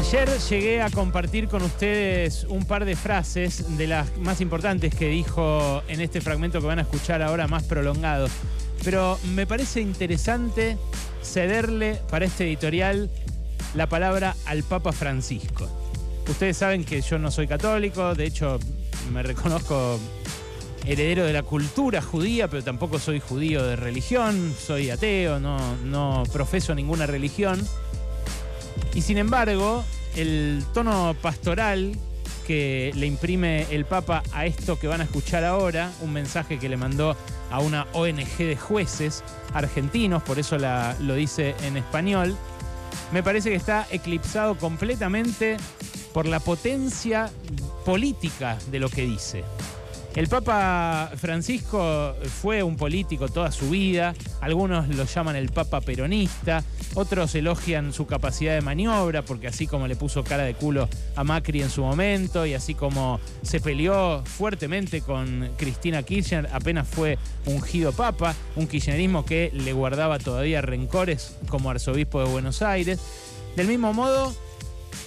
Ayer llegué a compartir con ustedes un par de frases de las más importantes que dijo en este fragmento que van a escuchar ahora más prolongado. Pero me parece interesante cederle para este editorial la palabra al Papa Francisco. Ustedes saben que yo no soy católico, de hecho me reconozco heredero de la cultura judía, pero tampoco soy judío de religión, soy ateo, no, no profeso ninguna religión. Y sin embargo, el tono pastoral que le imprime el Papa a esto que van a escuchar ahora, un mensaje que le mandó a una ONG de jueces argentinos, por eso lo dice en español, me parece que está eclipsado completamente por la potencia política de lo que dice. El Papa Francisco fue un político toda su vida, algunos lo llaman el Papa peronista, otros elogian su capacidad de maniobra, porque así como le puso cara de culo a Macri en su momento y así como se peleó fuertemente con Cristina Kirchner, apenas fue ungido Papa, un kirchnerismo que le guardaba todavía rencores como arzobispo de Buenos Aires. Del mismo modo,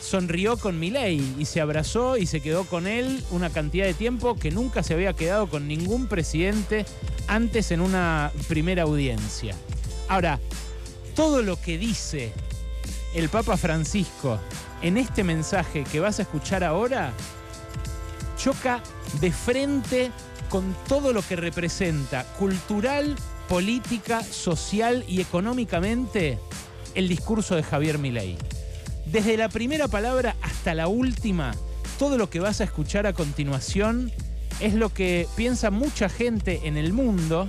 sonrió con Milei y se abrazó y se quedó con él una cantidad de tiempo que nunca se había quedado con ningún presidente antes en una primera audiencia. Ahora, todo lo que dice el Papa Francisco en este mensaje que vas a escuchar ahora choca de frente con todo lo que representa cultural, política, social y económicamente el discurso de Javier Milei. Desde la primera palabra hasta la última, todo lo que vas a escuchar a continuación es lo que piensa mucha gente en el mundo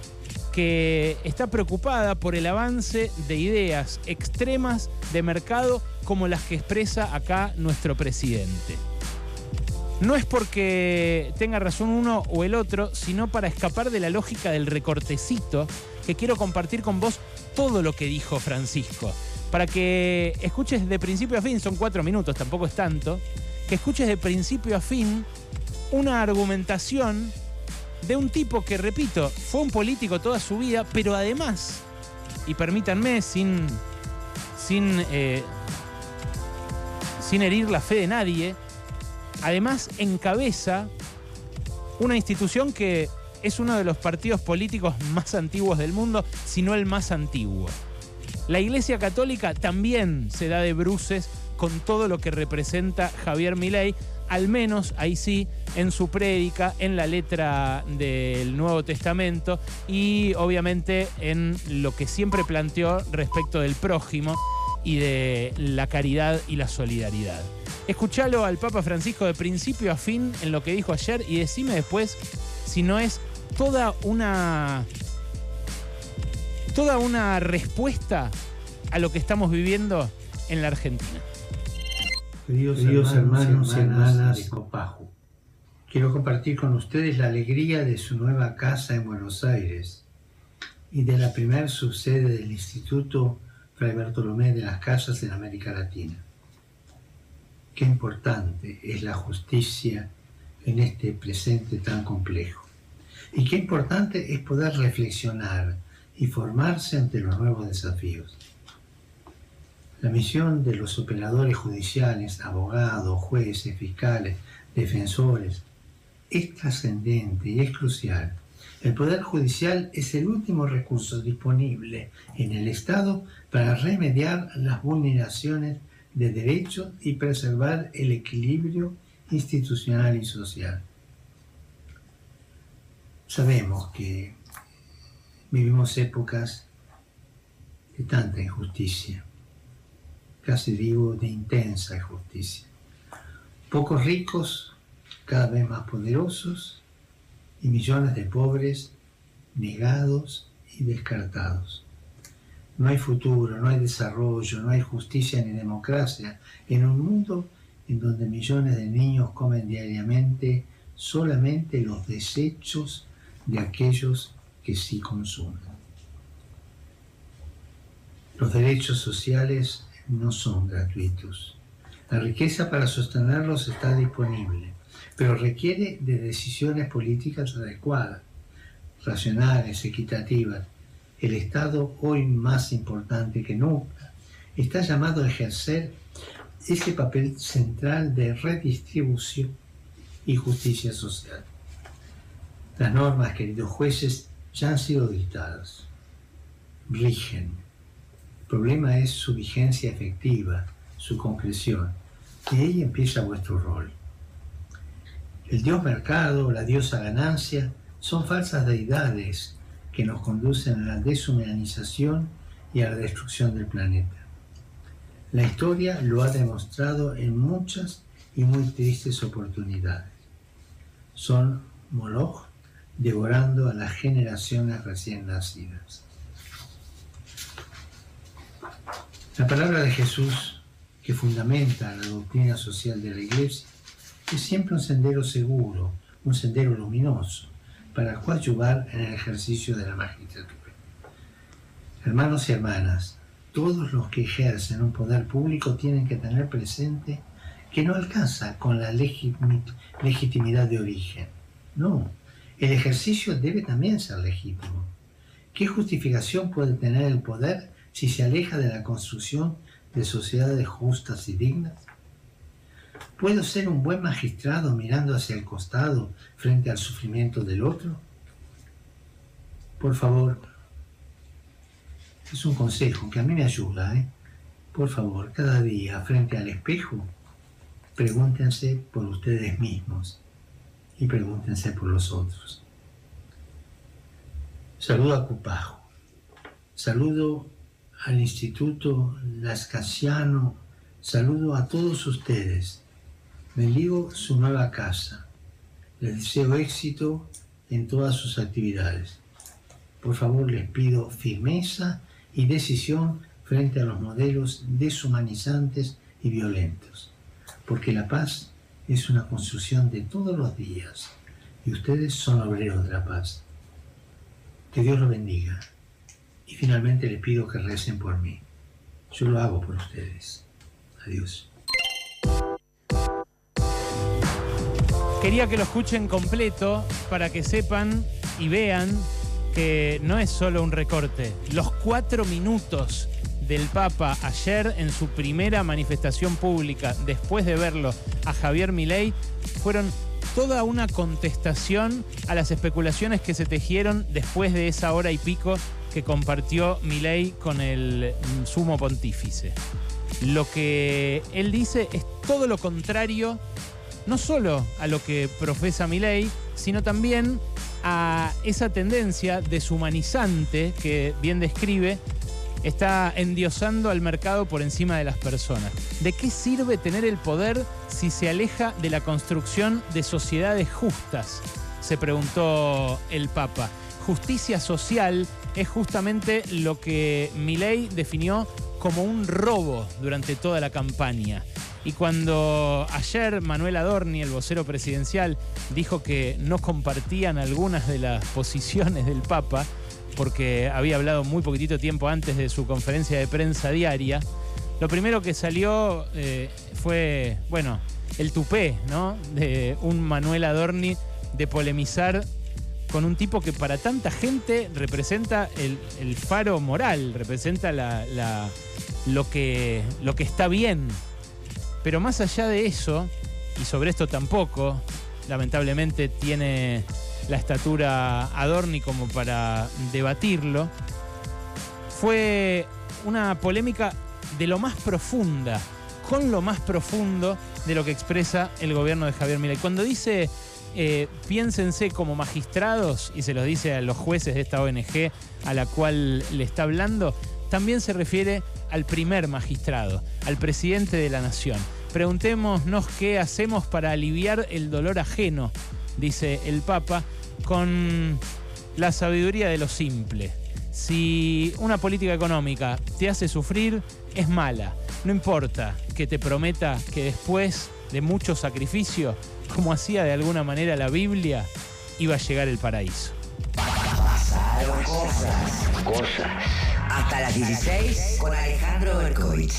que está preocupada por el avance de ideas extremas de mercado como las que expresa acá nuestro presidente. No es porque tenga razón uno o el otro, sino para escapar de la lógica del recortecito que quiero compartir con vos todo lo que dijo Francisco para que escuches de principio a fin, son cuatro minutos, tampoco es tanto, que escuches de principio a fin una argumentación de un tipo que, repito, fue un político toda su vida, pero además, y permítanme, sin, sin, eh, sin herir la fe de nadie, además encabeza una institución que es uno de los partidos políticos más antiguos del mundo, si no el más antiguo. La Iglesia Católica también se da de bruces con todo lo que representa Javier Milei, al menos ahí sí, en su prédica, en la letra del Nuevo Testamento y obviamente en lo que siempre planteó respecto del prójimo y de la caridad y la solidaridad. Escuchalo al Papa Francisco de principio a fin en lo que dijo ayer y decime después si no es toda una toda una respuesta a lo que estamos viviendo en la Argentina. Queridos, hermanos, y hermanas de Copaju, quiero compartir con ustedes la alegría de su nueva casa en Buenos Aires y de la primer subsede del Instituto Fray Bartolomé de las Casas en América Latina. Qué importante es la justicia en este presente tan complejo. Y qué importante es poder reflexionar y formarse ante los nuevos desafíos. La misión de los operadores judiciales, abogados, jueces, fiscales, defensores, es trascendente y es crucial. El Poder Judicial es el último recurso disponible en el Estado para remediar las vulneraciones de derechos y preservar el equilibrio institucional y social. Sabemos que Vivimos épocas de tanta injusticia, casi digo de intensa injusticia. Pocos ricos, cada vez más poderosos, y millones de pobres negados y descartados. No hay futuro, no hay desarrollo, no hay justicia ni democracia en un mundo en donde millones de niños comen diariamente solamente los desechos de aquellos que sí consumen. Los derechos sociales no son gratuitos. La riqueza para sostenerlos está disponible, pero requiere de decisiones políticas adecuadas, racionales, equitativas. El Estado, hoy más importante que nunca, está llamado a ejercer ese papel central de redistribución y justicia social. Las normas, queridos jueces, ya han sido dictadas. Rigen. El problema es su vigencia efectiva, su concreción. Y ahí empieza vuestro rol. El dios mercado, la diosa ganancia, son falsas deidades que nos conducen a la deshumanización y a la destrucción del planeta. La historia lo ha demostrado en muchas y muy tristes oportunidades. Son Moloch devorando a las generaciones recién nacidas. La palabra de Jesús, que fundamenta la doctrina social de la Iglesia, es siempre un sendero seguro, un sendero luminoso, para coadyuvar en el ejercicio de la magistratura. Hermanos y hermanas, todos los que ejercen un poder público tienen que tener presente que no alcanza con la legitimidad de origen. No, el ejercicio debe también ser legítimo. ¿Qué justificación puede tener el poder si se aleja de la construcción de sociedades justas y dignas? ¿Puedo ser un buen magistrado mirando hacia el costado frente al sufrimiento del otro? Por favor, es un consejo que a mí me ayuda, ¿eh? Por favor, cada día frente al espejo, pregúntense por ustedes mismos y pregúntense por los otros. Saludo a Cupajo, saludo al Instituto Lascasiano, saludo a todos ustedes. Bendigo su nueva casa. Les deseo éxito en todas sus actividades. Por favor, les pido firmeza y decisión frente a los modelos deshumanizantes y violentos, porque la paz es una construcción de todos los días y ustedes son obreros de la paz. Que Dios los bendiga. Y finalmente les pido que recen por mí. Yo lo hago por ustedes. Adiós. Quería que lo escuchen completo para que sepan y vean que no es solo un recorte. Los cuatro minutos del Papa ayer en su primera manifestación pública, después de verlo a Javier Milei, fueron toda una contestación a las especulaciones que se tejieron después de esa hora y pico que compartió Milei con el sumo pontífice. Lo que él dice es todo lo contrario, no solo a lo que profesa Milei, sino también a esa tendencia deshumanizante que bien describe está endiosando al mercado por encima de las personas. ¿De qué sirve tener el poder si se aleja de la construcción de sociedades justas? Se preguntó el Papa. Justicia social es justamente lo que Milei definió como un robo durante toda la campaña. Y cuando ayer Manuel Adorni, el vocero presidencial, dijo que no compartían algunas de las posiciones del Papa, porque había hablado muy poquitito tiempo antes de su conferencia de prensa diaria, lo primero que salió eh, fue, bueno, el tupé. De un Manuel Adorni de polemizar con un tipo que para tanta gente representa el, faro moral, representa lo que está bien. Pero más allá de eso, y sobre esto tampoco, lamentablemente tiene la estatura Adorni como para debatirlo, fue una polémica de lo más profunda, con lo más profundo de lo que expresa el gobierno de Javier Milei. Cuando dice eh, piénsense como magistrados, y se lo dice a los jueces de esta ONG a la cual le está hablando, también se refiere al primer magistrado, al presidente de la nación. Preguntémonos qué hacemos para aliviar el dolor ajeno dice el Papa, con la sabiduría de lo simple. Si una política económica te hace sufrir, es mala. No importa que te prometa que después de mucho sacrificio, como hacía de alguna manera la Biblia, iba a llegar el paraíso. Pasaron cosas. Cosas. Hasta las 16 con Alejandro Berkovich.